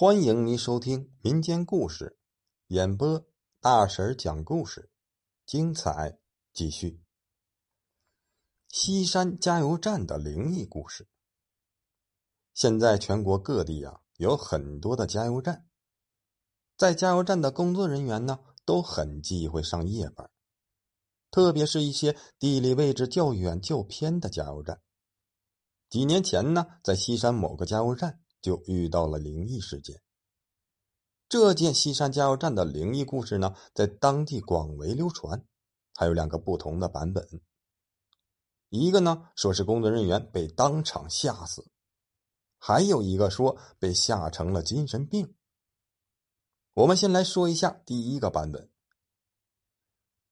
欢迎您收听民间故事，演播大婶讲故事，精彩继续。西山加油站的灵异故事。现在全国各地呀有很多的加油站，在加油站的工作人员呢都很忌讳上夜班，特别是一些地理位置较远较偏的加油站。几年前呢，在西山某个加油站。就遇到了灵异事件。这件西山加油站的灵异故事呢，在当地广为流传，还有两个不同的版本。一个呢说是工作人员被当场吓死，还有一个说被吓成了精神病。我们先来说一下第一个版本，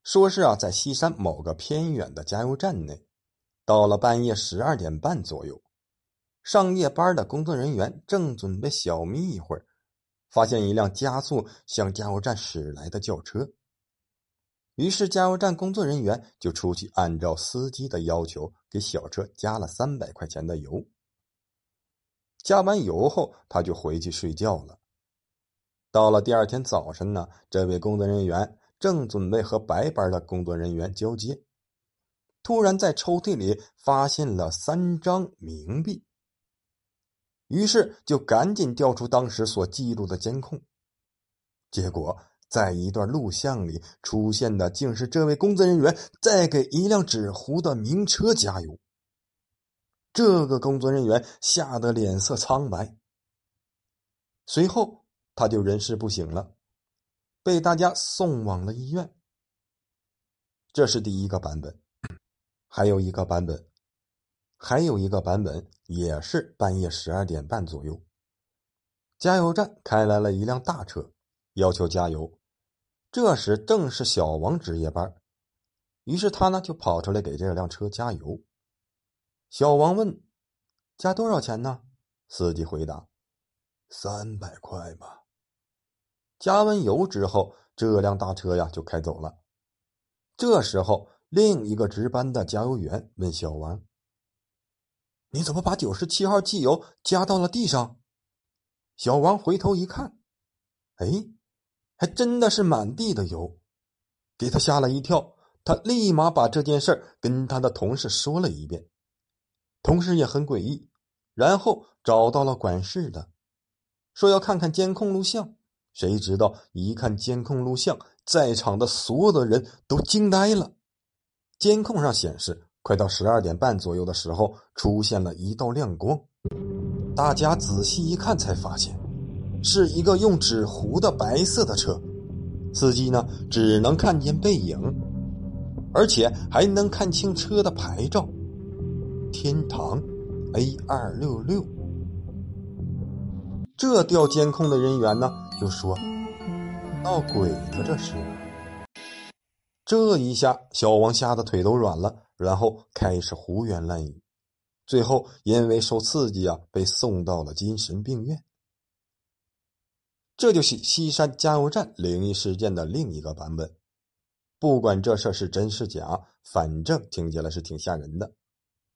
说是啊，在西山某个偏远的加油站内，到了半夜十二点半左右。上夜班的工作人员正准备小眯一会儿，发现一辆加速向加油站驶来的轿车。于是加油站工作人员就出去按照司机的要求给小车加了三百块钱的油。加完油后，他就回去睡觉了。到了第二天早晨呢，这位工作人员正准备和白班的工作人员交接，突然在抽屉里发现了三张冥币。于是就赶紧调出当时所记录的监控，结果在一段录像里出现的竟是这位工作人员在给一辆纸糊的名车加油。这个工作人员吓得脸色苍白，随后他就人事不省了，被大家送往了医院。这是第一个版本，还有一个版本。还有一个版本，也是半夜十二点半左右，加油站开来了一辆大车，要求加油。这时正是小王值夜班，于是他呢就跑出来给这辆车加油。小王问：“加多少钱呢？”司机回答：“三百块吧。”加完油之后，这辆大车呀就开走了。这时候，另一个值班的加油员问小王。你怎么把九十七号汽油加到了地上？小王回头一看，哎，还真的是满地的油，给他吓了一跳。他立马把这件事跟他的同事说了一遍，同事也很诡异，然后找到了管事的，说要看看监控录像。谁知道一看监控录像，在场的所有的人都惊呆了。监控上显示。快到十二点半左右的时候，出现了一道亮光。大家仔细一看，才发现是一个用纸糊的白色的车。司机呢，只能看见背影，而且还能看清车的牌照——天堂 A 二六六。这调监控的人员呢，就说：“闹鬼呢，这是。”这一下，小王吓得腿都软了。然后开始胡言乱语，最后因为受刺激啊，被送到了精神病院。这就是西山加油站灵异事件的另一个版本。不管这事是真是假，反正听起来是挺吓人的。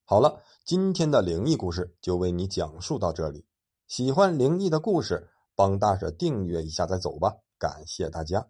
好了，今天的灵异故事就为你讲述到这里。喜欢灵异的故事，帮大婶订阅一下再走吧。感谢大家。